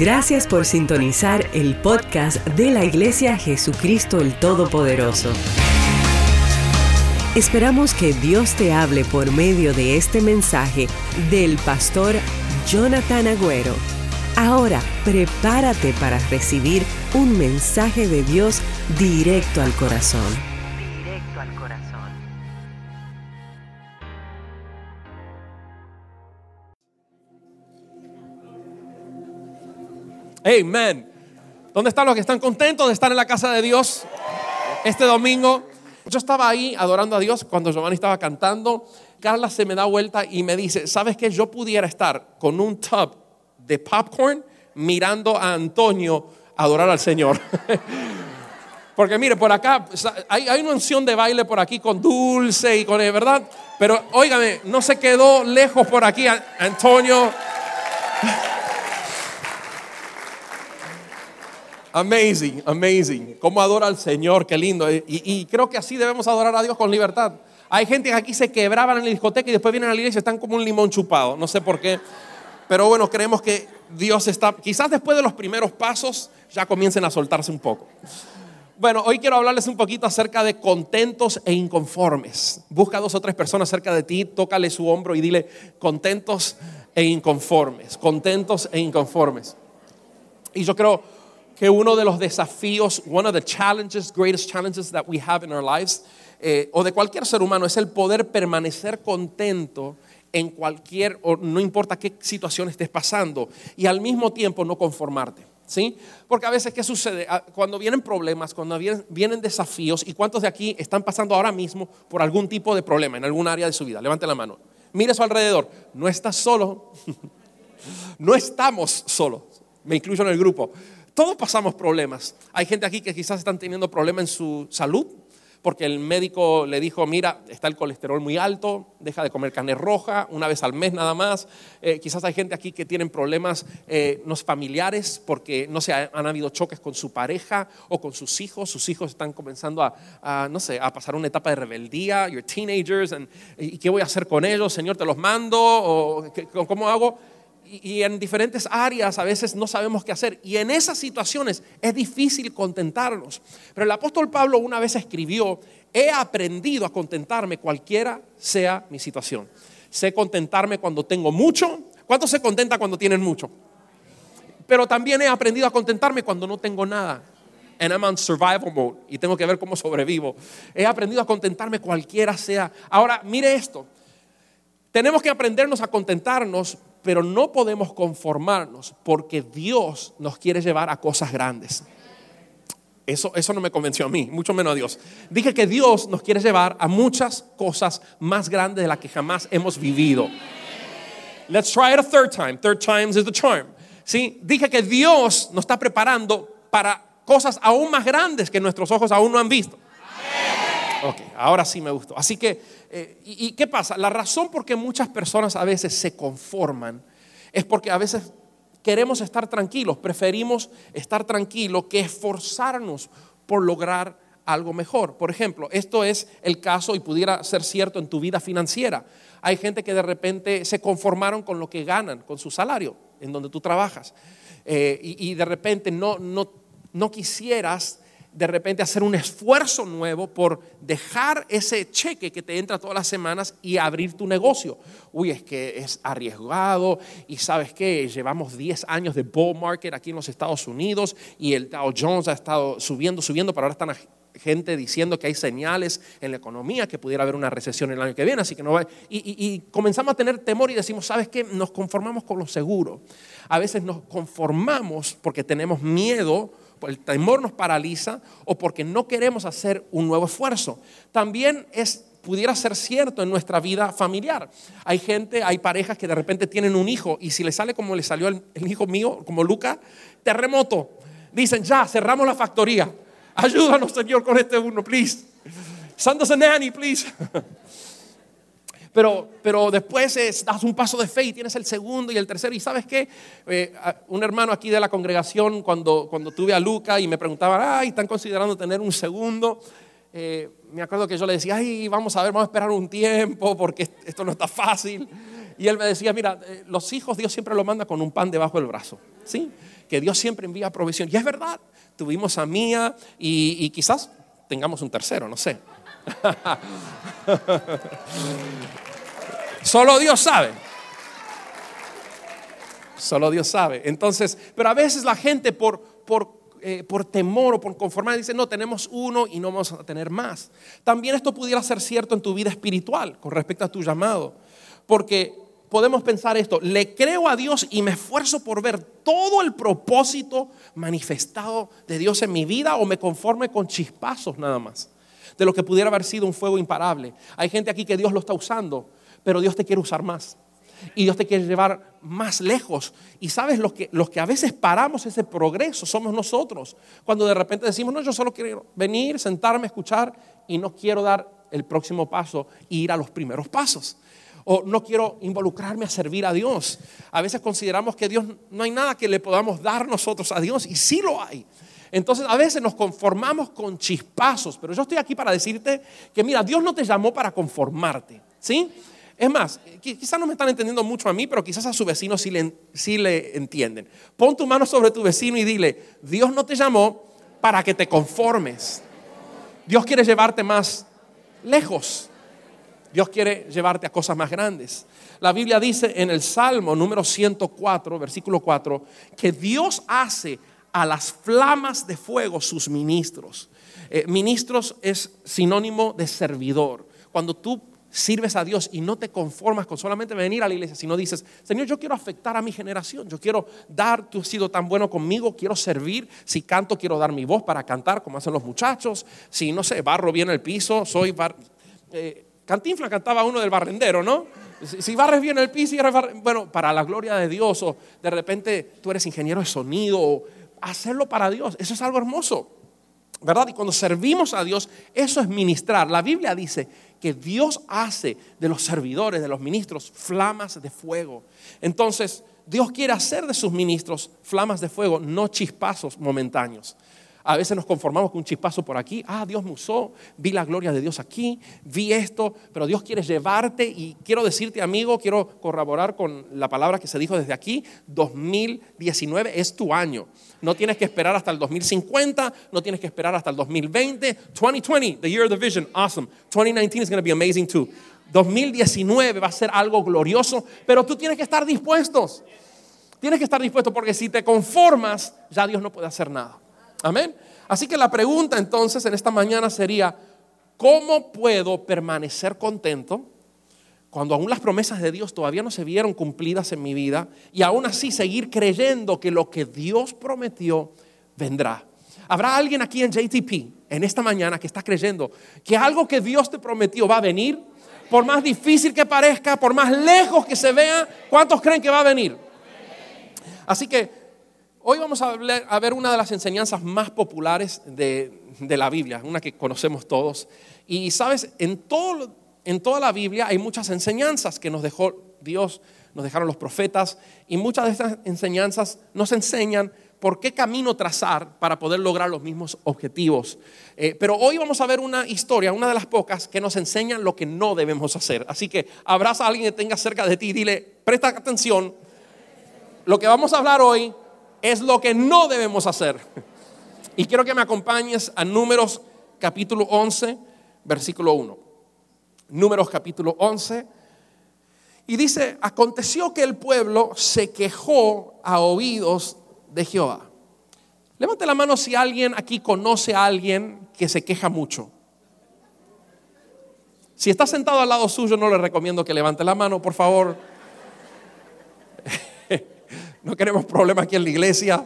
Gracias por sintonizar el podcast de la Iglesia Jesucristo el Todopoderoso. Esperamos que Dios te hable por medio de este mensaje del pastor Jonathan Agüero. Ahora, prepárate para recibir un mensaje de Dios directo al corazón. Amen. ¿Dónde están los que están contentos de estar en la casa de Dios este domingo? Yo estaba ahí adorando a Dios cuando Giovanni estaba cantando. Carla se me da vuelta y me dice, ¿sabes qué? Yo pudiera estar con un tub de popcorn mirando a Antonio adorar al Señor. Porque mire, por acá hay, una unción de baile por aquí con dulce y con, ¿verdad? Pero óigame, no se quedó lejos por aquí Antonio. Amazing, amazing. Cómo adora al Señor, qué lindo. Y, creo que así debemos adorar a Dios con libertad. Hay gente que aquí se quebraban en la discoteca y después vienen a la iglesia y están como un limón chupado. No sé por qué. Pero bueno, creemos que Dios está, quizás después de los primeros pasos ya comiencen a soltarse un poco. Bueno, hoy quiero hablarles un poquito acerca de contentos e inconformes. Busca dos o tres personas cerca de ti, tócale su hombro y dile contentos e inconformes, contentos e inconformes. Y yo creo que uno de los desafíos, one of the challenges, greatest challenges that we have in our lives, eh, o de cualquier ser humano, es el poder permanecer contento en cualquier, o no importa qué situación estés pasando, y al mismo tiempo no conformarte. ¿Sí? Porque a veces, ¿qué sucede? Ah, cuando vienen problemas, cuando vienen, desafíos, ¿y cuántos de aquí están pasando ahora mismo por algún tipo de problema en algún área de su vida? Levante la mano. Mire a su alrededor. No estás solo. no estamos solos. Me incluyo en el grupo. Todos pasamos problemas. Hay gente aquí que quizás están teniendo problemas en su salud porque el médico le dijo, mira, está el colesterol muy alto, deja de comer carne roja una vez al mes nada más. Eh, quizás hay gente aquí que tienen problemas eh, no familiares porque no se han habido choques con su pareja o con sus hijos. Sus hijos están comenzando a, no sé, a pasar una etapa de rebeldía. You're teenagers, ¿y qué voy a hacer con ellos? Señor, te los mando o ¿cómo hago? Y en diferentes áreas a veces no sabemos qué hacer. Y en esas situaciones es difícil contentarnos. Pero el apóstol Pablo una vez escribió, he aprendido a contentarme cualquiera sea mi situación. Sé contentarme cuando tengo mucho. ¿Cuánto se contenta cuando tienen mucho? Pero también he aprendido a contentarme cuando no tengo nada. And I'm on survival mode y tengo que ver cómo sobrevivo. He aprendido a contentarme cualquiera sea. Ahora, mire esto. Tenemos que aprendernos a contentarnos pero no podemos conformarnos porque Dios nos quiere llevar a cosas grandes. Eso, eso no me convenció a mí, mucho menos a Dios. Dije que Dios nos quiere llevar a muchas cosas más grandes de las que jamás hemos vivido. Let's try it a third time. Third times is the charm. ¿Sí? Dije que Dios nos está preparando para cosas aún más grandes que nuestros ojos aún no han visto. Ok, ahora sí me gustó. Así que, eh, y, qué pasa? La razón por qué muchas personas a veces se conforman es porque a veces queremos estar tranquilos, preferimos estar tranquilos que esforzarnos por lograr algo mejor. Por ejemplo, esto es el caso y pudiera ser cierto en tu vida financiera. Hay gente que de repente se conformaron con lo que ganan, con su salario, en donde tú trabajas. Eh, y, y, de repente no, no, no quisieras de repente hacer un esfuerzo nuevo por dejar ese cheque que te entra todas las semanas y abrir tu negocio. Uy, es que es arriesgado y sabes que llevamos 10 años de bull market aquí en los Estados Unidos y el Dow Jones ha estado subiendo, subiendo, pero ahora están gente diciendo que hay señales en la economía, que pudiera haber una recesión el año que viene, así que no va. Y, y comenzamos a tener temor y decimos, ¿sabes qué? Nos conformamos con lo seguro. A veces nos conformamos porque tenemos miedo el temor nos paraliza o porque no queremos hacer un nuevo esfuerzo. También es pudiera ser cierto en nuestra vida familiar. Hay gente, hay parejas que de repente tienen un hijo y si le sale como le salió el, hijo mío, como Luca, terremoto. Dicen, ya, cerramos la factoría. Ayúdanos, Señor, con este uno, please. Send us a nanny, please. Pero, pero después das un paso de fe y tienes el segundo y el tercero. Y sabes qué? Eh, un hermano aquí de la congregación, cuando, cuando tuve a Luca y me preguntaba, ay, están considerando tener un segundo. Eh, me acuerdo que yo le decía, ay, vamos a ver, vamos a esperar un tiempo porque esto no está fácil. Y él me decía, mira, eh, los hijos Dios siempre los manda con un pan debajo del brazo. ¿Sí? Que Dios siempre envía provisión. Y es verdad, tuvimos a Mía y, y quizás tengamos un tercero, no sé. Solo Dios sabe. Solo Dios sabe. Entonces, pero a veces la gente por, por, eh, por temor o por conformar dice, no, tenemos uno y no vamos a tener más. También esto pudiera ser cierto en tu vida espiritual con respecto a tu llamado. Porque podemos pensar esto, le creo a Dios y me esfuerzo por ver todo el propósito manifestado de Dios en mi vida o me conforme con chispazos nada más de lo que pudiera haber sido un fuego imparable. Hay gente aquí que Dios lo está usando, pero Dios te quiere usar más. Y Dios te quiere llevar más lejos. Y sabes, los que, los que a veces paramos ese progreso somos nosotros. Cuando de repente decimos, no, yo solo quiero venir, sentarme, escuchar y no quiero dar el próximo paso e ir a los primeros pasos. O no quiero involucrarme a servir a Dios. A veces consideramos que Dios no hay nada que le podamos dar nosotros a Dios y sí lo hay. Entonces a veces nos conformamos con chispazos, pero yo estoy aquí para decirte que mira, Dios no te llamó para conformarte, ¿sí? Es más, quizás no me están entendiendo mucho a mí, pero quizás a su vecino sí le, sí le entienden. Pon tu mano sobre tu vecino y dile, Dios no te llamó para que te conformes. Dios quiere llevarte más lejos. Dios quiere llevarte a cosas más grandes. La Biblia dice en el Salmo número 104, versículo 4, que Dios hace a las flamas de fuego sus ministros. Eh, ministros es sinónimo de servidor. Cuando tú sirves a Dios y no te conformas con solamente venir a la iglesia, sino dices, Señor, yo quiero afectar a mi generación, yo quiero dar, tú has sido tan bueno conmigo, quiero servir, si canto quiero dar mi voz para cantar como hacen los muchachos, si no sé, barro bien el piso, soy... Bar... Eh, Cantinfla cantaba uno del barrendero, ¿no? Si barres bien el piso bueno, para la gloria de Dios, o de repente tú eres ingeniero de sonido, o hacerlo para Dios, eso es algo hermoso. ¿verdad? Y cuando servimos a Dios, eso es ministrar. La Biblia dice que Dios hace de los servidores, de los ministros, flamas de fuego. Entonces, Dios quiere hacer de sus ministros flamas de fuego, no chispazos momentáneos. A veces nos conformamos con un chispazo por aquí. Ah, Dios me usó, vi la gloria de Dios aquí, vi esto, pero Dios quiere llevarte y quiero decirte, amigo, quiero corroborar con la palabra que se dijo desde aquí, 2019 es tu año. No tienes que esperar hasta el 2050, no tienes que esperar hasta el 2020. 2020, the year of the vision, awesome. 2019 is going to be amazing too. 2019 va a ser algo glorioso, pero tú tienes que estar dispuestos. Tienes que estar dispuesto porque si te conformas, ya Dios no puede hacer nada. Amén. Así que la pregunta entonces en esta mañana sería, ¿cómo puedo permanecer contento cuando aún las promesas de Dios todavía no se vieron cumplidas en mi vida y aún así seguir creyendo que lo que Dios prometió vendrá? ¿Habrá alguien aquí en JTP en esta mañana que está creyendo que algo que Dios te prometió va a venir? Por más difícil que parezca, por más lejos que se vea, ¿cuántos creen que va a venir? Así que Hoy vamos a, ver una de las enseñanzas más populares de, la Biblia, una que conocemos todos. Y sabes, en, toda la Biblia hay muchas enseñanzas que nos dejó Dios, nos dejaron los profetas, y muchas de estas enseñanzas nos enseñan por qué camino trazar para poder lograr los mismos objetivos. Eh, pero hoy vamos a ver una historia, una de las pocas, que nos enseña lo que no debemos hacer. Así que abraza a alguien que tenga cerca de ti y dile, presta atención, lo que vamos a hablar hoy es lo que no debemos hacer. Y quiero que me acompañes a Números capítulo 11, versículo 1. Números capítulo 11. Y dice, aconteció que el pueblo se quejó a oídos de Jehová. Levante la mano si alguien aquí conoce a alguien que se queja mucho. Si está sentado al lado suyo, no le recomiendo que levante la mano, por favor. No queremos problemas aquí en la iglesia.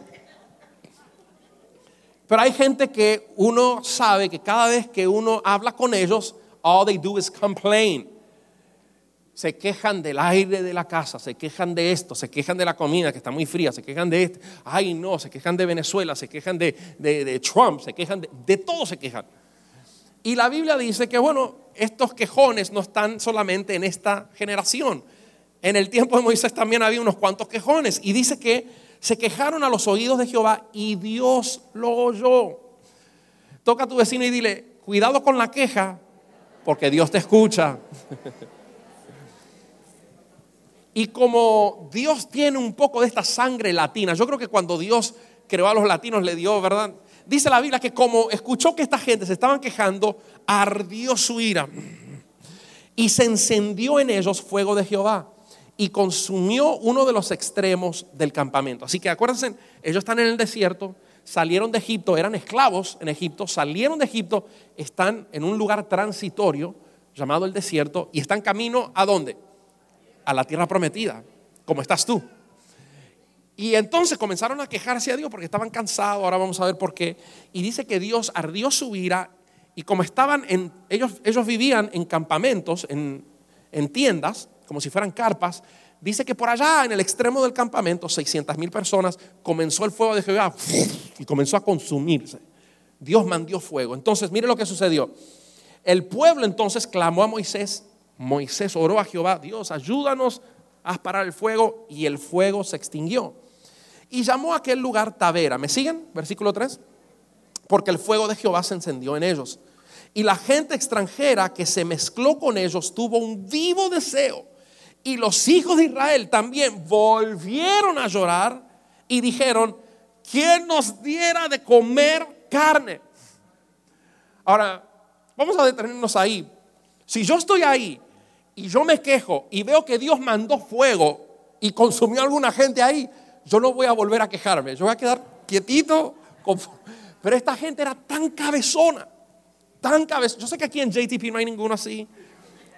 Pero hay gente que uno sabe que cada vez que uno habla con ellos, all they do is complain. Se quejan del aire de la casa, se quejan de esto, se quejan de la comida que está muy fría, se quejan de esto. Ay, no, se quejan de Venezuela, se quejan de, de Trump, se quejan de, de todo, se quejan. Y la Biblia dice que, bueno, estos quejones no están solamente en esta generación, en el tiempo de Moisés también había unos cuantos quejones y dice que se quejaron a los oídos de Jehová y Dios lo oyó. Toca a tu vecino y dile, cuidado con la queja, porque Dios te escucha. Y como Dios tiene un poco de esta sangre latina, yo creo que cuando Dios creó a los latinos le dio, ¿verdad? Dice la Biblia que como escuchó que esta gente se estaban quejando, ardió su ira y se encendió en ellos fuego de Jehová y consumió uno de los extremos del campamento. Así que acuérdense, ellos están en el desierto, salieron de Egipto, eran esclavos en Egipto, salieron de Egipto, están en un lugar transitorio llamado el desierto y están camino a dónde? A la tierra prometida, como estás tú. Y entonces comenzaron a quejarse a Dios porque estaban cansados, ahora vamos a ver por qué. Y dice que Dios ardió su ira y como estaban en, ellos, ellos vivían en campamentos, en, en tiendas, como si fueran carpas, dice que por allá en el extremo del campamento, 600 mil personas, comenzó el fuego de Jehová y comenzó a consumirse. Dios mandó fuego. Entonces, mire lo que sucedió. El pueblo entonces clamó a Moisés. Moisés oró a Jehová, Dios, ayúdanos a parar el fuego y el fuego se extinguió. Y llamó a aquel lugar Tavera. ¿Me siguen? Versículo 3. Porque el fuego de Jehová se encendió en ellos. Y la gente extranjera que se mezcló con ellos tuvo un vivo deseo. Y los hijos de Israel también volvieron a llorar y dijeron, ¿quién nos diera de comer carne? Ahora, vamos a detenernos ahí. Si yo estoy ahí y yo me quejo y veo que Dios mandó fuego y consumió a alguna gente ahí, yo no voy a volver a quejarme. Yo voy a quedar quietito. Pero esta gente era tan cabezona, tan cabezona. Yo sé que aquí en JTP no hay ninguno así.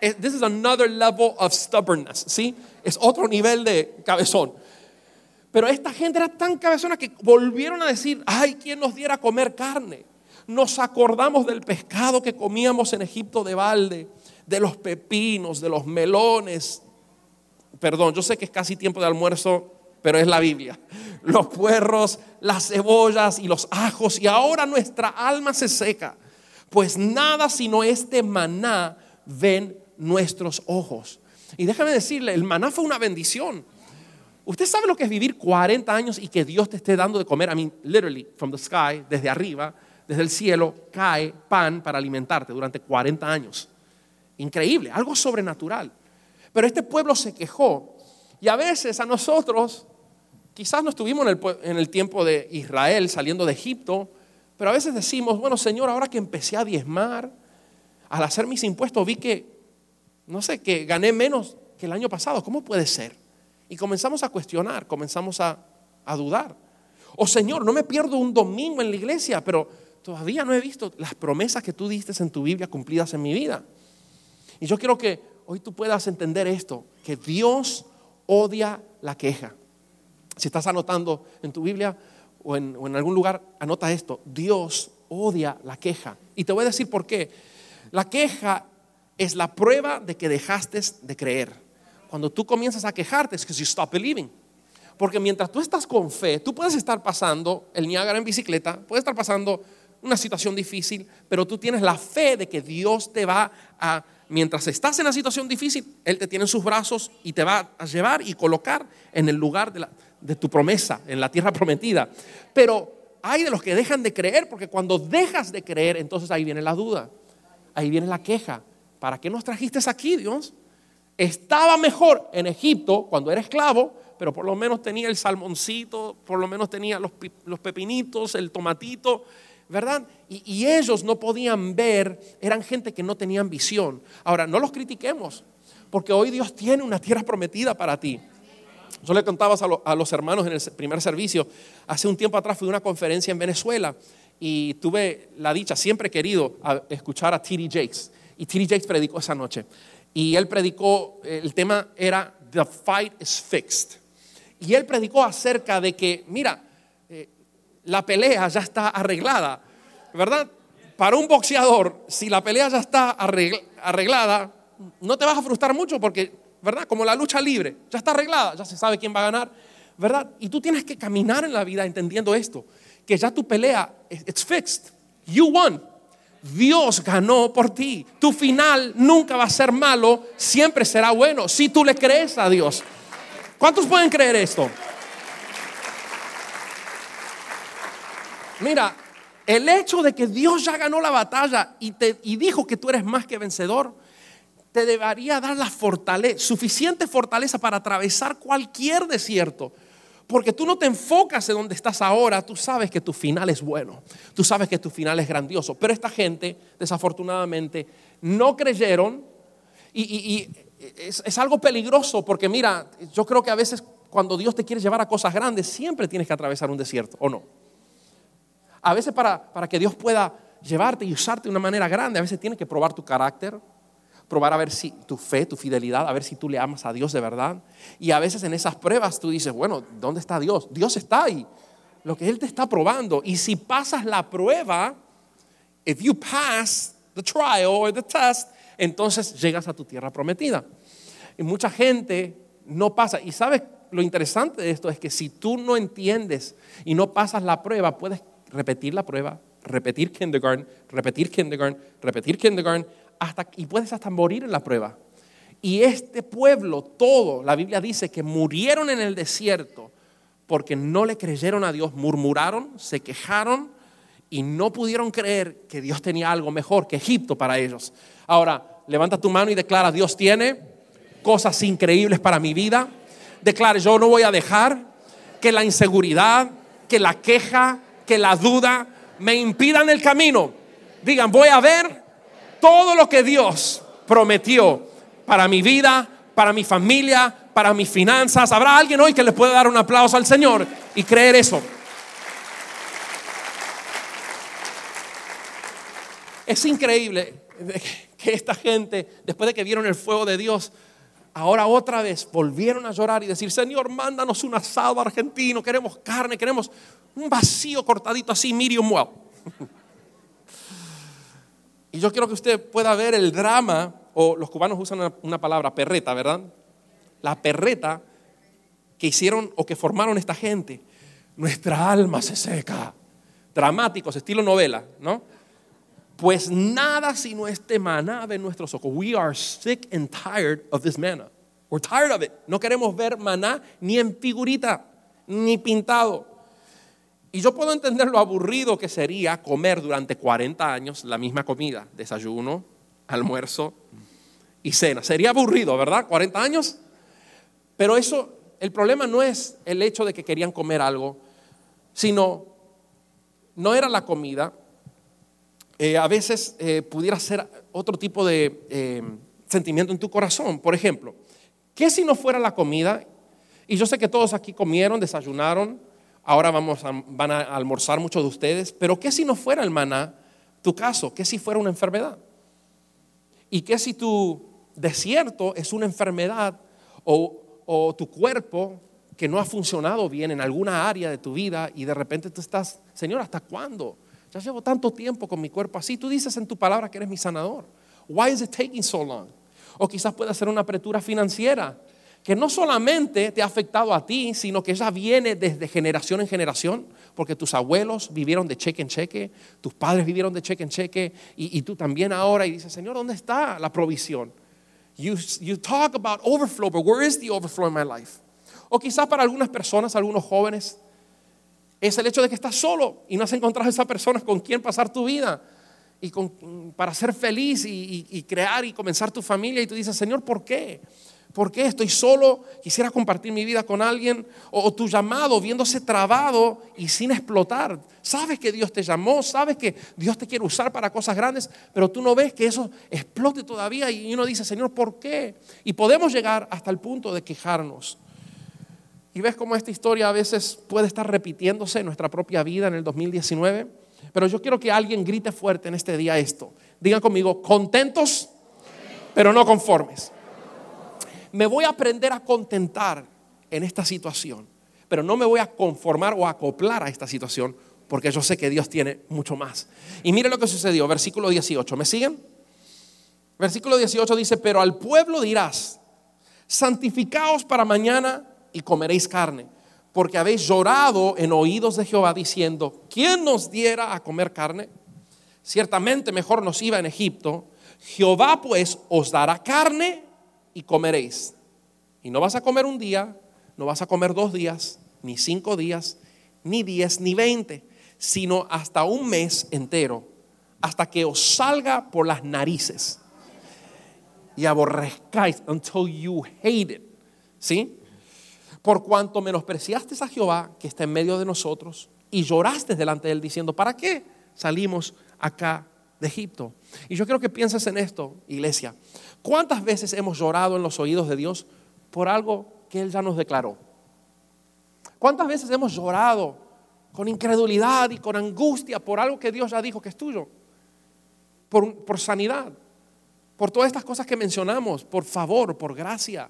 This is another level of stubbornness, ¿sí? Es otro nivel de cabezón. Pero esta gente era tan cabezona que volvieron a decir, ay, ¿quién nos diera a comer carne? Nos acordamos del pescado que comíamos en Egipto de balde, de los pepinos, de los melones. Perdón, yo sé que es casi tiempo de almuerzo, pero es la Biblia. Los puerros, las cebollas y los ajos. Y ahora nuestra alma se seca, pues nada sino este maná ven nuestros ojos. Y déjame decirle, el maná fue una bendición. Usted sabe lo que es vivir 40 años y que Dios te esté dando de comer. I mean, literally, from the sky, desde arriba, desde el cielo, cae pan para alimentarte durante 40 años. Increíble, algo sobrenatural. Pero este pueblo se quejó. Y a veces a nosotros Quizás no estuvimos en el, tiempo de Israel saliendo de Egipto, pero a veces decimos, bueno Señor, ahora que empecé a diezmar, al hacer mis impuestos vi que, no sé, que gané menos que el año pasado. ¿Cómo puede ser? Y comenzamos a cuestionar, comenzamos a, a dudar. O Señor, no me pierdo un domingo en la iglesia, pero todavía no he visto las promesas que tú diste en tu Biblia cumplidas en mi vida. Y yo quiero que hoy tú puedas entender esto, que Dios odia la queja. Si estás anotando en tu Biblia o en, algún lugar, anota esto. Dios odia la queja. Y te voy a decir por qué. La queja es la prueba de que dejaste de creer. Cuando tú comienzas a quejarte es que you stop believing. Porque mientras tú estás con fe, tú puedes estar pasando el Niágara en bicicleta, puedes estar pasando una situación difícil, pero tú tienes la fe de que Dios te va a, mientras estás en la situación difícil, Él te tiene en sus brazos y te va a llevar y colocar en el lugar de de tu promesa en la tierra prometida. Pero hay de los que dejan de creer, porque cuando dejas de creer, entonces ahí viene la duda, ahí viene la queja. ¿Para qué nos trajiste aquí, Dios? Estaba mejor en Egipto cuando era esclavo, pero por lo menos tenía el salmoncito, por lo menos tenía los, pepinitos, el tomatito, ¿verdad? Y, ellos no podían ver, eran gente que no tenían visión. Ahora, no los critiquemos, porque hoy Dios tiene una tierra prometida para ti. Yo le contaba a, los hermanos en el primer servicio, hace un tiempo atrás fui a una conferencia en Venezuela y tuve la dicha, siempre he querido escuchar a T.D. Jakes. Y T.D. Jakes predicó esa noche. Y él predicó, el tema era The Fight is Fixed. Y él predicó acerca de que, mira, eh, la pelea ya está arreglada, ¿verdad? Para un boxeador, si la pelea ya está arreglada, no te vas a frustrar mucho porque ¿verdad? Como la lucha libre, ya está arreglada, ya se sabe quién va a ganar, ¿verdad? Y tú tienes que caminar en la vida entendiendo esto, que ya tu pelea, it's fixed, you won. Dios ganó por ti. Tu final nunca va a ser malo, siempre será bueno si tú le crees a Dios. ¿Cuántos pueden creer esto? Mira, el hecho de que Dios ya ganó la batalla y, te, y dijo que tú eres más que vencedor, te debería dar la fortaleza, suficiente fortaleza para atravesar cualquier desierto. Porque tú no te enfocas en donde estás ahora, tú sabes que tu final es bueno, tú sabes que tu final es grandioso. Pero esta gente, desafortunadamente, no creyeron y, es, algo peligroso porque mira, yo creo que a veces cuando Dios te quiere llevar a cosas grandes, siempre tienes que atravesar un desierto, ¿o no? A veces para, para que Dios pueda llevarte y usarte de una manera grande, a veces tienes que probar tu carácter, probar a ver si tu fe, tu fidelidad, a ver si tú le amas a Dios de verdad. Y a veces en esas pruebas tú dices, bueno, ¿dónde está Dios? Dios está ahí. Lo que Él te está probando. Y si pasas la prueba, if you pass the trial or the test, entonces llegas a tu tierra prometida. Y mucha gente no pasa. Y sabes, lo interesante de esto es que si tú no entiendes y no pasas la prueba, puedes repetir la prueba, repetir kindergarten, repetir kindergarten, repetir kindergarten, hasta, y puedes hasta morir en la prueba. Y este pueblo, todo, la Biblia dice que murieron en el desierto porque no le creyeron a Dios, murmuraron, se quejaron y no pudieron creer que Dios tenía algo mejor que Egipto para ellos. Ahora, levanta tu mano y declara, Dios tiene cosas increíbles para mi vida. Declara, yo no voy a dejar que la inseguridad, que la queja, que la duda me impidan el camino. Digan, voy a ver todo lo que Dios prometió para mi vida, para mi familia, para mis finanzas. ¿Habrá alguien hoy que le pueda dar un aplauso al Señor y creer eso? Es increíble que esta gente, después de que vieron el fuego de Dios, ahora otra vez volvieron a llorar y decir, Señor, mándanos un asado argentino, queremos carne, queremos un vacío cortadito así, medium well. Y yo quiero que usted pueda ver el drama, o los cubanos usan una, palabra, perreta, ¿verdad? La perreta que hicieron o que formaron esta gente. Nuestra alma se seca. Dramáticos, estilo novela, ¿no? Pues nada sino este maná de nuestros ojos. We are sick and tired of this manna. We're tired of it. No queremos ver maná ni en figurita, ni pintado. Y yo puedo entender lo aburrido que sería comer durante 40 años la misma comida, desayuno, almuerzo y cena. Sería aburrido, ¿verdad? 40 años. Pero eso, el problema no es el hecho de que querían comer algo, sino no era la comida. Eh, a veces eh, pudiera ser otro tipo de eh, sentimiento en tu corazón. Por ejemplo, ¿qué si no fuera la comida? Y yo sé que todos aquí comieron, desayunaron, ahora vamos van a almorzar muchos de ustedes, pero ¿qué si no fuera el maná tu caso? ¿Qué si fuera una enfermedad? ¿Y qué si tu desierto es una enfermedad o, tu cuerpo que no ha funcionado bien en alguna área de tu vida y de repente tú estás, Señor, ¿hasta cuándo? Ya llevo tanto tiempo con mi cuerpo así. Tú dices en tu palabra que eres mi sanador. Why is it taking so long? O quizás pueda ser una apertura financiera que no solamente te ha afectado a ti, sino que ya viene desde generación en generación, porque tus abuelos vivieron de cheque en cheque, tus padres vivieron de cheque en cheque, y, tú también ahora, y dices, Señor, ¿dónde está la provisión? You, you talk about overflow, but where is the overflow in my life? O quizás para algunas personas, algunos jóvenes, es el hecho de que estás solo y no has encontrado a esa persona con quien pasar tu vida y para ser feliz y, y crear y comenzar tu familia, y tú dices, Señor, ¿por qué? ¿Por qué estoy solo? Quisiera compartir mi vida con alguien. O, tu llamado viéndose trabado y sin explotar. Sabes que Dios te llamó, sabes que Dios te quiere usar para cosas grandes, pero tú no ves que eso explote todavía y uno dice, Señor, ¿por qué? Y podemos llegar hasta el punto de quejarnos. Y ves cómo esta historia a veces puede estar repitiéndose en nuestra propia vida en el 2019. Pero yo quiero que alguien grite fuerte en este día esto. Digan conmigo, contentos, pero no conformes me voy a aprender a contentar en esta situación, pero no me voy a conformar o acoplar a esta situación porque yo sé que Dios tiene mucho más. Y mire lo que sucedió, versículo 18, ¿me siguen? Versículo 18 dice, pero al pueblo dirás, santificaos para mañana y comeréis carne, porque habéis llorado en oídos de Jehová diciendo, ¿quién nos diera a comer carne? Ciertamente mejor nos iba en Egipto. Jehová pues os dará carne y comeréis. Y no vas a comer un día, no vas a comer dos días, ni cinco días, ni diez, ni veinte, sino hasta un mes entero, hasta que os salga por las narices. y aborrezcáis until you hate it. ¿Sí? Por cuanto menospreciaste a Jehová que está en medio de nosotros y lloraste delante de él diciendo, ¿para qué salimos acá de Egipto? Y yo quiero que pienses en esto, iglesia. ¿Cuántas veces hemos llorado en los oídos de Dios por algo que Él ya nos declaró? ¿Cuántas veces hemos llorado con incredulidad y con angustia por algo que Dios ya dijo que es tuyo? Por, por sanidad, por todas estas cosas que mencionamos, por favor, por gracia,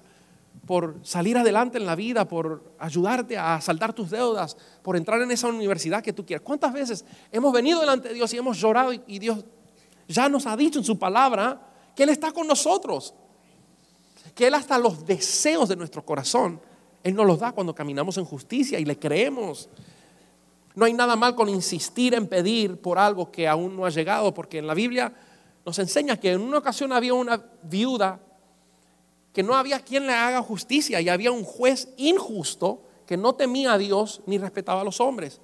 por salir adelante en la vida, por ayudarte a saltar tus deudas, por entrar en esa universidad que tú quieras. ¿Cuántas veces hemos venido delante de Dios y hemos llorado y Dios ya nos ha dicho en su palabra que Él está con nosotros? Que Él hasta los deseos de nuestro corazón, Él nos los da cuando caminamos en justicia y le creemos. No hay nada mal con insistir en pedir por algo que aún no ha llegado, porque en la Biblia nos enseña que en una ocasión había una viuda que no había quien le haga justicia y había un juez injusto que no temía a Dios ni respetaba a los hombres.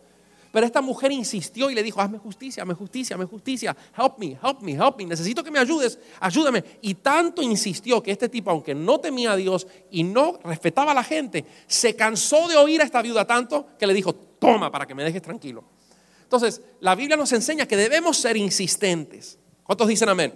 Pero esta mujer insistió y le dijo, hazme justicia, hazme justicia, hazme justicia, help me, help me, help me, necesito que me ayudes, ayúdame. Y tanto insistió que este tipo, aunque no temía a Dios y no respetaba a la gente, se cansó de oír a esta viuda tanto que le dijo, toma para que me dejes tranquilo. Entonces, la Biblia nos enseña que debemos ser insistentes. ¿Cuántos dicen amén?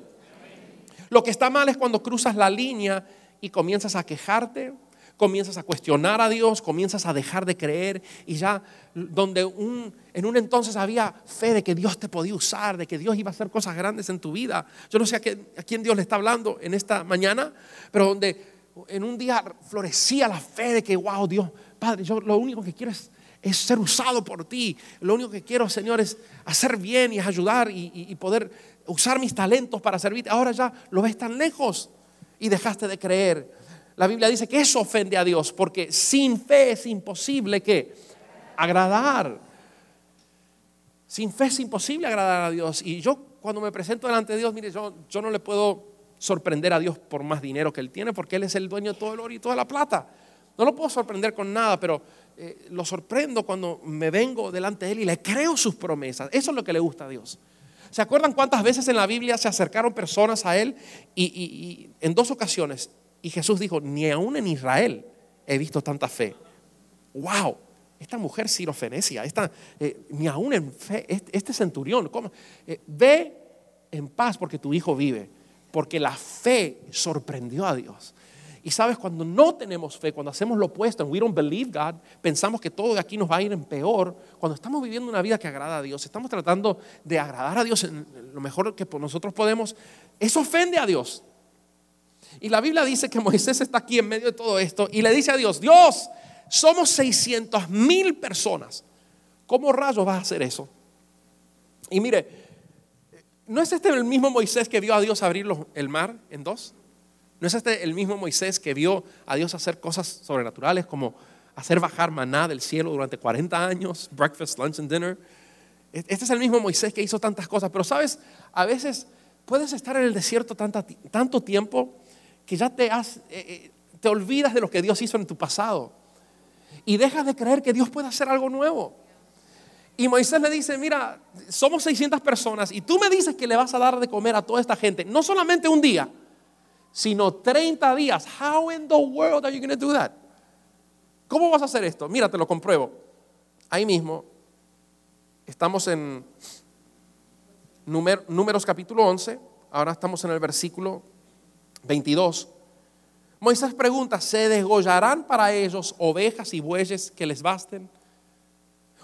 Lo que está mal es cuando cruzas la línea y comienzas a quejarte, comienzas a cuestionar a Dios, comienzas a dejar de creer y ya donde un, en un entonces había fe de que Dios te podía usar, de que Dios iba a hacer cosas grandes en tu vida. Yo no sé a, quién Dios le está hablando en esta mañana, pero donde en un día florecía la fe de que, wow, Dios, Padre, yo lo único que quiero es, ser usado por ti. Lo único que quiero, Señor, es hacer bien y ayudar y, y poder usar mis talentos para servirte. Ahora ya lo ves tan lejos y dejaste de creer. La Biblia dice que eso ofende a Dios porque sin fe es imposible que agradar. Sin fe es imposible agradar a Dios. Y yo cuando me presento delante de Dios, mire, yo, yo no le puedo sorprender a Dios por más dinero que Él tiene porque Él es el dueño de todo el oro y toda la plata. No lo puedo sorprender con nada, pero eh, lo sorprendo cuando me vengo delante de Él y le creo sus promesas. Eso es lo que le gusta a Dios. ¿Se acuerdan cuántas veces en la Biblia se acercaron personas a Él? Y, en dos ocasiones. Y Jesús dijo, ni aún en Israel he visto tanta fe. ¡Wow! Esta mujer sirofenecia, esta, eh, ni aún en fe, este, este centurión, ¿cómo? Eh, ve en paz porque tu hijo vive, porque la fe sorprendió a Dios. Y sabes, cuando no tenemos fe, cuando hacemos lo opuesto, and we don't believe God, pensamos que todo de aquí nos va a ir en peor. Cuando estamos viviendo una vida que agrada a Dios, estamos tratando de agradar a Dios en lo mejor que nosotros podemos, eso ofende a Dios. Y la Biblia dice que Moisés está aquí en medio de todo esto y le dice a Dios, Dios, somos 600 mil personas. ¿Cómo rayos vas a hacer eso? Y mire, ¿no es este el mismo Moisés que vio a Dios abrir el mar en dos? ¿No es este el mismo Moisés que vio a Dios hacer cosas sobrenaturales como hacer bajar maná del cielo durante 40 años, breakfast, lunch and dinner? E-, este es el mismo Moisés que hizo tantas cosas, pero sabes, a veces puedes estar en el desierto tanto tiempo que ya te, has, eh, eh, te olvidas de lo que Dios hizo en tu pasado y dejas de creer que Dios puede hacer algo nuevo. Y Moisés le dice, mira, somos 600 personas y tú me dices que le vas a dar de comer a toda esta gente, no solamente un día, sino 30 días. How in the world are you going to do that? ¿Cómo vas a hacer esto? Mira, te lo compruebo. Ahí mismo, estamos en Números capítulo 11, ahora estamos en el versículo 22. Moisés pregunta, ¿se desgollarán para ellos ovejas y bueyes que les basten?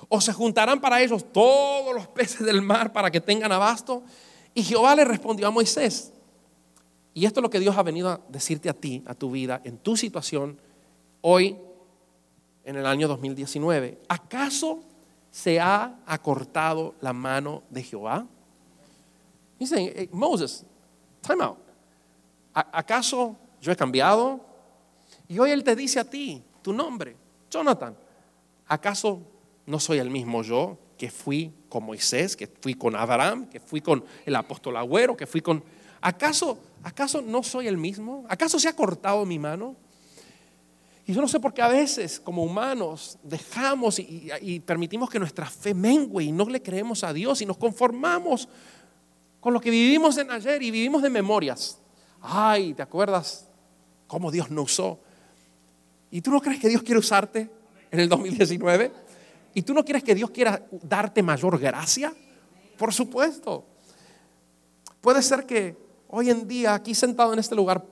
¿O se juntarán para ellos todos los peces del mar para que tengan abasto? Y Jehová le respondió a Moisés, y esto es lo que Dios ha venido a decirte a ti, a tu vida, en tu situación, hoy, en el año 2019. ¿Acaso se ha acortado la mano de Jehová? Dice, Moses, time out. ¿Acaso yo he cambiado? Y hoy Él te dice a ti, tu nombre, Jonathan. ¿Acaso no soy el mismo yo que fui con Moisés, que fui con Abraham, que fui con el apóstol Agüero, que fui con... ¿Acaso ¿acaso no soy el mismo? ¿Acaso se ha cortado mi mano? Y yo no sé por qué a veces como humanos dejamos y, permitimos que nuestra fe mengue y no le creemos a Dios y nos conformamos con lo que vivimos en ayer y vivimos de memorias. Ay, ¿te acuerdas cómo Dios nos usó? ¿Y tú no crees que Dios quiere usarte en el 2019? ¿Y tú no quieres que Dios quiera darte mayor gracia? Por supuesto. Puede ser que hoy en día, aquí sentado en este lugar,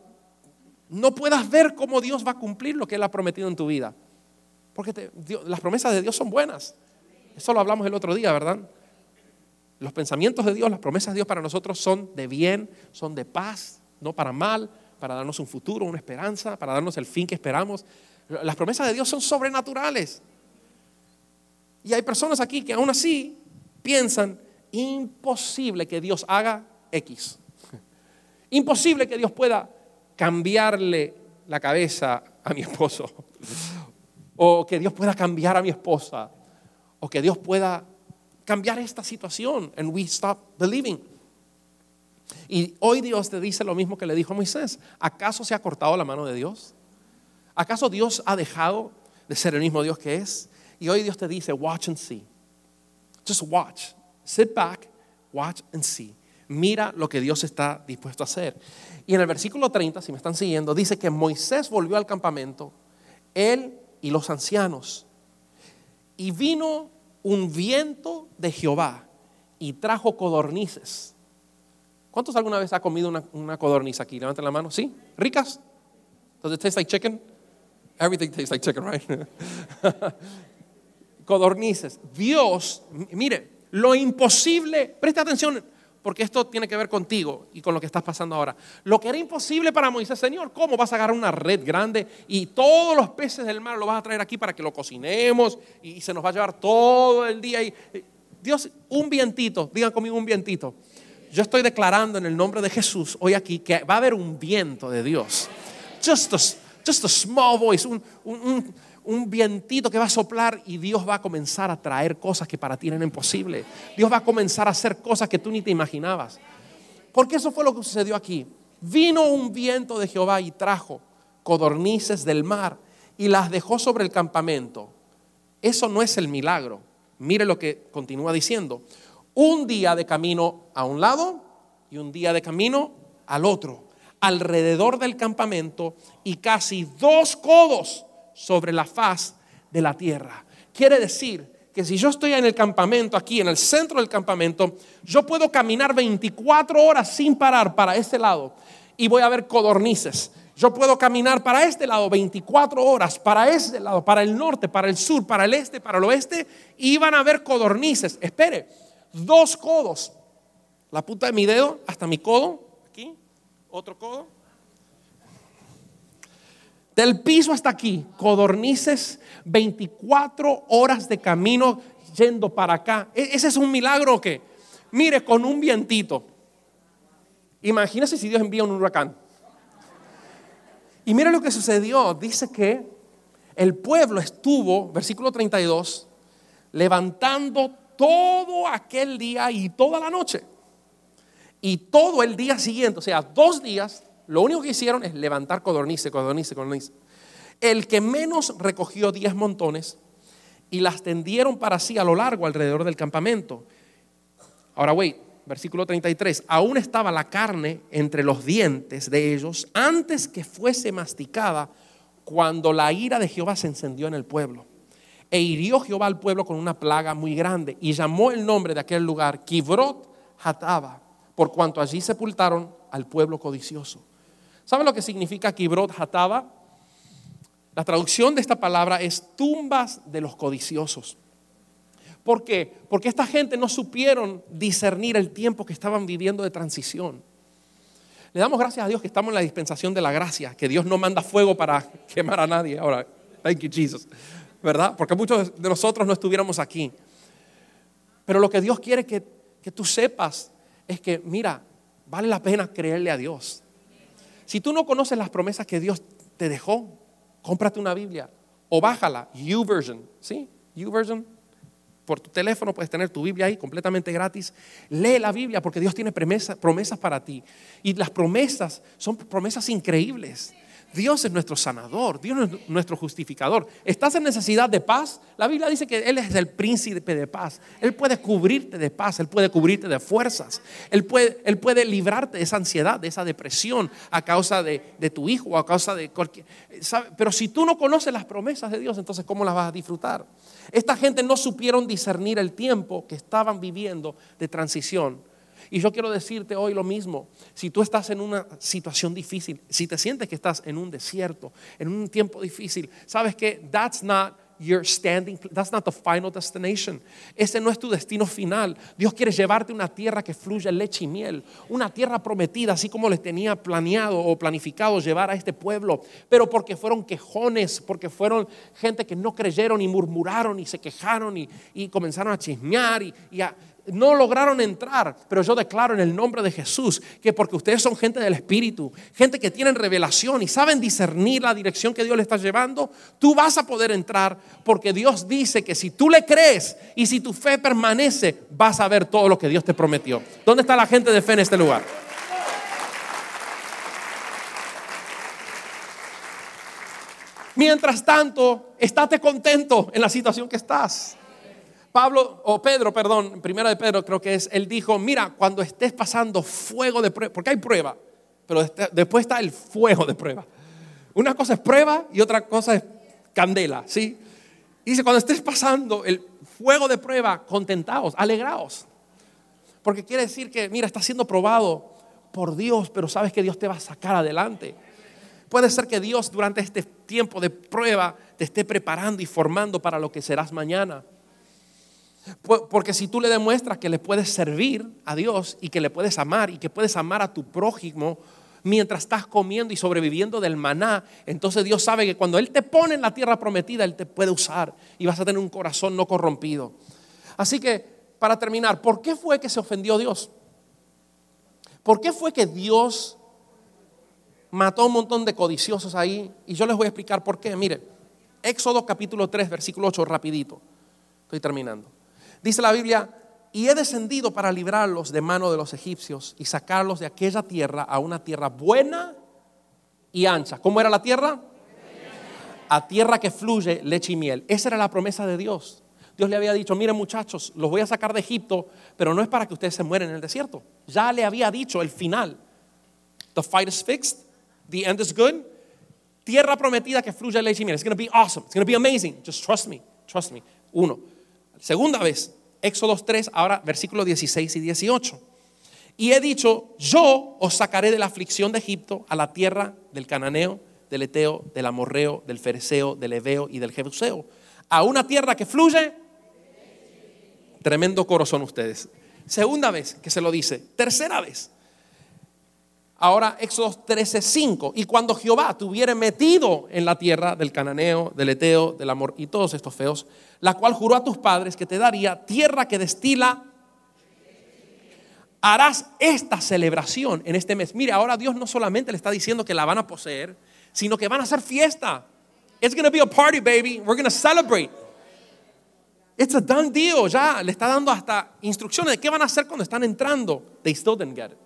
no puedas ver cómo Dios va a cumplir lo que Él ha prometido en tu vida. Porque las promesas de Dios son buenas. Eso lo hablamos el otro día, ¿verdad? Los pensamientos de Dios, las promesas de Dios para nosotros son de bien, son de paz, no para mal, para darnos un futuro, una esperanza, para darnos el fin que esperamos. Las promesas de Dios son sobrenaturales. Y hay personas aquí que aún así piensan, imposible que Dios haga X. Imposible que Dios pueda cambiarle la cabeza a mi esposo. O que Dios pueda cambiar a mi esposa. O que Dios pueda cambiar esta situación. And we stop believing. Y hoy Dios te dice lo mismo que le dijo a Moisés. ¿Acaso se ha cortado la mano de Dios? ¿Acaso Dios ha dejado de ser el mismo Dios que es? Y hoy Dios te dice, watch and see. Just watch. Sit back, watch and see. Mira lo que Dios está dispuesto a hacer. Y en el versículo 30, si me están siguiendo, dice que Moisés volvió al campamento, él y los ancianos. Y vino un viento de Jehová y trajo codornices. ¿Cuántos alguna vez ha comido una, una codorniz aquí? Levanten la mano. ¿Sí? ¿Ricas? Does it taste like chicken? Everything tastes like chicken, right? codornices. Dios, mire, lo imposible, preste atención, porque esto tiene que ver contigo y con lo que estás pasando ahora. Lo que era imposible para Moisés, Señor, ¿cómo vas a agarrar una red grande y todos los peces del mar lo vas a traer aquí para que lo cocinemos y se nos va a llevar todo el día? Y, Dios, un vientito, digan conmigo un vientito. Yo estoy declarando en el nombre de Jesús hoy aquí que va a haber un viento de Dios. Just a, small voice, un, un un vientito que va a soplar y Dios va a comenzar a traer cosas que para ti eran imposibles. Dios va a comenzar a hacer cosas que tú ni te imaginabas. Porque eso fue lo que sucedió aquí. Vino un viento de Jehová y trajo codornices del mar y las dejó sobre el campamento. Eso no es el milagro. Mire lo que continúa diciendo. Un día de camino a un lado y un día de camino al otro, alrededor del campamento y casi dos codos sobre la faz de la tierra. Quiere decir que si yo estoy en el campamento, aquí en el centro del campamento, yo puedo caminar 24 horas sin parar para este lado y voy a ver codornices. Yo puedo caminar para este lado 24 horas, para este lado, para el norte, para el sur, para el este, para el oeste, y van a ver codornices. Espere, dos codos, la punta de mi dedo hasta mi codo, aquí, otro codo, del piso hasta aquí, codornices, 24 horas de camino yendo para acá. ¿E-, ¿Ese es un milagro o qué? Mire, con un vientito. Imagínese si Dios envía un huracán. Y mire lo que sucedió. Dice que el pueblo estuvo, versículo 32, levantando todo aquel día y toda la noche. Y todo el día siguiente, o sea, dos días, lo único que hicieron es levantar codornice, codornice, codornice. El que menos recogió diez montones y las tendieron para sí a lo largo alrededor del campamento. Ahora, wait, versículo 33. Aún estaba la carne entre los dientes de ellos antes que fuese masticada cuando la ira de Jehová se encendió en el pueblo. E hirió Jehová al pueblo con una plaga muy grande y llamó el nombre de aquel lugar Kibrot Hataba, por cuanto allí sepultaron al pueblo codicioso. ¿Saben lo que significa Kibrot Hataba? La traducción de esta palabra es tumbas de los codiciosos. ¿Por qué? Porque esta gente no supieron discernir el tiempo que estaban viviendo de transición. Le damos gracias a Dios que estamos en la dispensación de la gracia, que Dios no manda fuego para quemar a nadie. Ahora, thank you Jesus. ¿Verdad? Porque muchos de nosotros no estuviéramos aquí. Pero lo que Dios quiere que, que tú sepas es que, mira, vale la pena creerle a Dios. Si tú no conoces las promesas que Dios te dejó, cómprate una Biblia o bájala, YouVersion, ¿sí? YouVersion. Por tu teléfono puedes tener tu Biblia ahí completamente gratis. Lee la Biblia porque Dios tiene promesas, promesas para ti. Y las promesas son promesas increíbles. Dios es nuestro sanador, Dios es nuestro justificador. ¿Estás en necesidad de paz? La Biblia dice que Él es el príncipe de paz. Él puede cubrirte de paz, Él puede cubrirte de fuerzas. Él puede, él puede librarte de esa ansiedad, de esa depresión a causa de, tu hijo o a causa de cualquier... Pero si tú no conoces las promesas de Dios, entonces ¿cómo las vas a disfrutar? Esta gente no supieron discernir el tiempo que estaban viviendo de transición y yo quiero decirte hoy lo mismo. Si tú estás en una situación difícil, si te sientes que estás en un desierto, en un tiempo difícil, sabes que that's not your standing, that's not the final destination. Ese no es tu destino final. Dios quiere llevarte a una tierra que fluye leche y miel, una tierra prometida, así como les tenía planeado o planificado llevar a este pueblo, pero porque fueron quejones, porque fueron gente que no creyeron y murmuraron y se quejaron y, comenzaron a chismear y, y a no lograron entrar, pero yo declaro en el nombre de Jesús que porque ustedes son gente del Espíritu, gente que tienen revelación y saben discernir la dirección que Dios le está llevando, tú vas a poder entrar porque Dios dice que si tú le crees y si tu fe permanece, vas a ver todo lo que Dios te prometió. ¿Dónde está la gente de fe en este lugar? Mientras tanto, estate contento en la situación que estás. Pablo, o Pedro, perdón, primera de Pedro creo que es, él dijo, mira, cuando estés pasando fuego de prueba, porque hay prueba, pero después está el fuego de prueba. Una cosa es prueba y otra cosa es candela, ¿sí? dice, cuando estés pasando el fuego de prueba, contentaos, alegraos. Porque quiere decir que, mira, estás siendo probado por Dios, pero sabes que Dios te va a sacar adelante. Puede ser que Dios durante este tiempo de prueba te esté preparando y formando para lo que serás mañana. Porque si tú le demuestras que le puedes servir a Dios y que le puedes amar y que puedes amar a tu prójimo mientras estás comiendo y sobreviviendo del maná, entonces Dios sabe que cuando Él te pone en la tierra prometida, Él te puede usar y vas a tener un corazón no corrompido. Así que, para terminar, ¿por qué fue que se ofendió Dios? ¿Por qué fue que Dios mató a un montón de codiciosos ahí? Y yo les voy a explicar por qué. Mire, Éxodo capítulo 3, versículo 8, rapidito. Estoy terminando. Dice la Biblia, y he descendido para librarlos de mano de los egipcios y sacarlos de aquella tierra a una tierra buena y ancha. ¿Cómo era la tierra? A tierra que fluye leche y miel. Esa era la promesa de Dios. Dios le había dicho, miren muchachos, los voy a sacar de Egipto, pero no es para que ustedes se mueran en el desierto. Ya le había dicho el final. The fight is fixed, the end is good. Tierra prometida que fluye leche y miel. It's going to be awesome. It's going to be amazing. Just trust me. Trust me. Uno. Segunda vez, Éxodo 3, ahora versículos 16 y 18. Y he dicho, yo os sacaré de la aflicción de Egipto a la tierra del cananeo, del eteo, del amorreo, del fereceo, del ebeo y del jebuseo, a una tierra que fluye. Tremendo coro son ustedes. Segunda vez que se lo dice. Tercera vez. Ahora Éxodo 13:5. Y cuando Jehová te hubiere metido en la tierra del cananeo, del eteo, del amor y todos estos feos, la cual juró a tus padres que te daría tierra que destila, harás esta celebración en este mes. Mire, ahora Dios no solamente le está diciendo que la van a poseer, sino que van a hacer fiesta. It's going to be a party, baby. We're going to celebrate. It's a done deal. Ya le está dando hasta instrucciones de qué van a hacer cuando están entrando. They still didn't get it.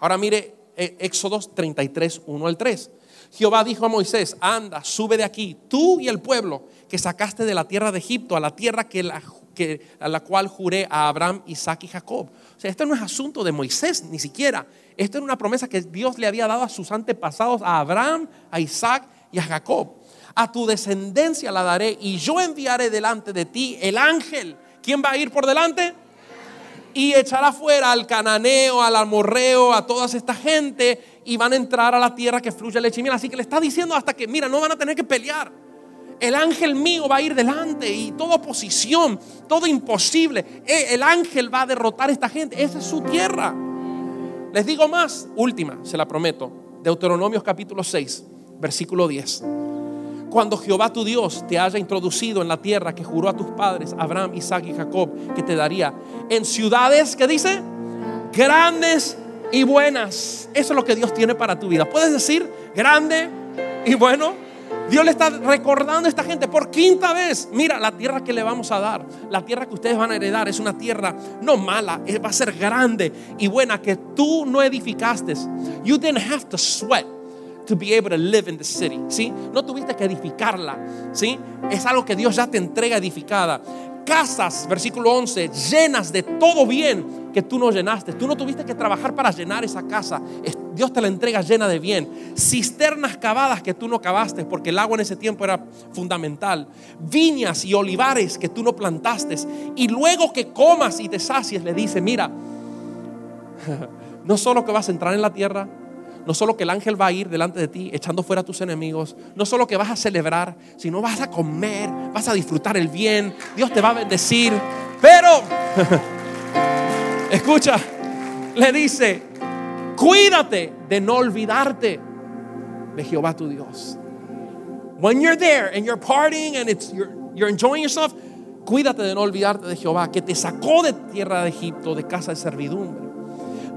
Ahora mire, Éxodo 33, 1 al 3. Jehová dijo a Moisés, anda, sube de aquí, tú y el pueblo que sacaste de la tierra de Egipto a la tierra que la, que, a la cual juré a Abraham, Isaac y Jacob. O sea, esto no es asunto de Moisés ni siquiera. Esto era una promesa que Dios le había dado a sus antepasados, a Abraham, a Isaac y a Jacob. A tu descendencia la daré y yo enviaré delante de ti el ángel. ¿Quién va a ir por delante? y echará fuera al cananeo, al amorreo, a toda esta gente y van a entrar a la tierra que fluye leche y miel. Así que le está diciendo hasta que, mira, no van a tener que pelear. El ángel mío va a ir delante y toda oposición, todo imposible, e, el ángel va a derrotar a esta gente. Esa es su tierra. Les digo más, última, se la prometo. Deuteronomios capítulo 6, versículo 10 cuando Jehová tu Dios te haya introducido en la tierra que juró a tus padres, Abraham, Isaac y Jacob, que te daría, en ciudades, ¿qué dice? Grandes y buenas. Eso es lo que Dios tiene para tu vida. Puedes decir grande y bueno. Dios le está recordando a esta gente por quinta vez, mira, la tierra que le vamos a dar, la tierra que ustedes van a heredar es una tierra no mala, va a ser grande y buena que tú no edificaste. You didn't have to sweat to be able to live in the city, ¿sí? No tuviste que edificarla, ¿sí? Es algo que Dios ya te entrega edificada. Casas, versículo 11, llenas de todo bien que tú no llenaste. Tú no tuviste que trabajar para llenar esa casa. Dios te la entrega llena de bien. Cisternas cavadas que tú no cavaste porque el agua en ese tiempo era fundamental. Viñas y olivares que tú no plantaste. Y luego que comas y te le dice, mira, no solo que vas a entrar en la tierra, no solo que el ángel va a ir delante de ti echando fuera a tus enemigos, no solo que vas a celebrar, sino vas a comer, vas a disfrutar el bien, Dios te va a bendecir. Pero, escucha, le dice, cuídate de no olvidarte de Jehová tu Dios. When you're there and you're partying and it's, you're, you're enjoying yourself, cuídate de no olvidarte de Jehová, que te sacó de tierra de Egipto, de casa de servidumbre.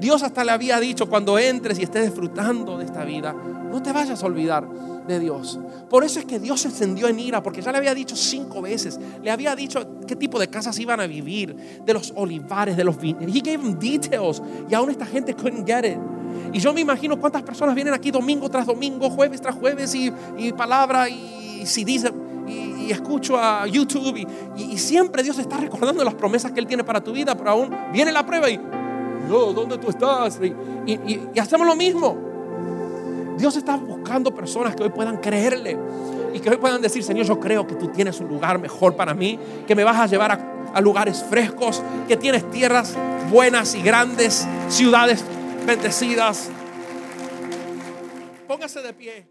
Dios hasta le había dicho, cuando entres y estés disfrutando de esta vida, no te vayas a olvidar de Dios. Por eso es que Dios se encendió en ira, porque ya le había dicho cinco veces, le había dicho qué tipo de casas iban a vivir, de los olivares, de los viñedos. He gave them details y aún esta gente couldn't get it. Y yo me imagino cuántas personas vienen aquí domingo tras domingo, jueves tras jueves y, palabra y si dice y, escucho a YouTube y, y, siempre Dios está recordando las promesas que Él tiene para tu vida, pero aún viene la prueba y ¿dónde tú estás? Y, hacemos lo mismo. Dios está buscando personas que hoy puedan creerle y que hoy puedan decir, Señor, yo creo que tú tienes un lugar mejor para mí, que me vas a llevar a, a lugares frescos, que tienes tierras buenas y grandes, ciudades bendecidas. Póngase de pie.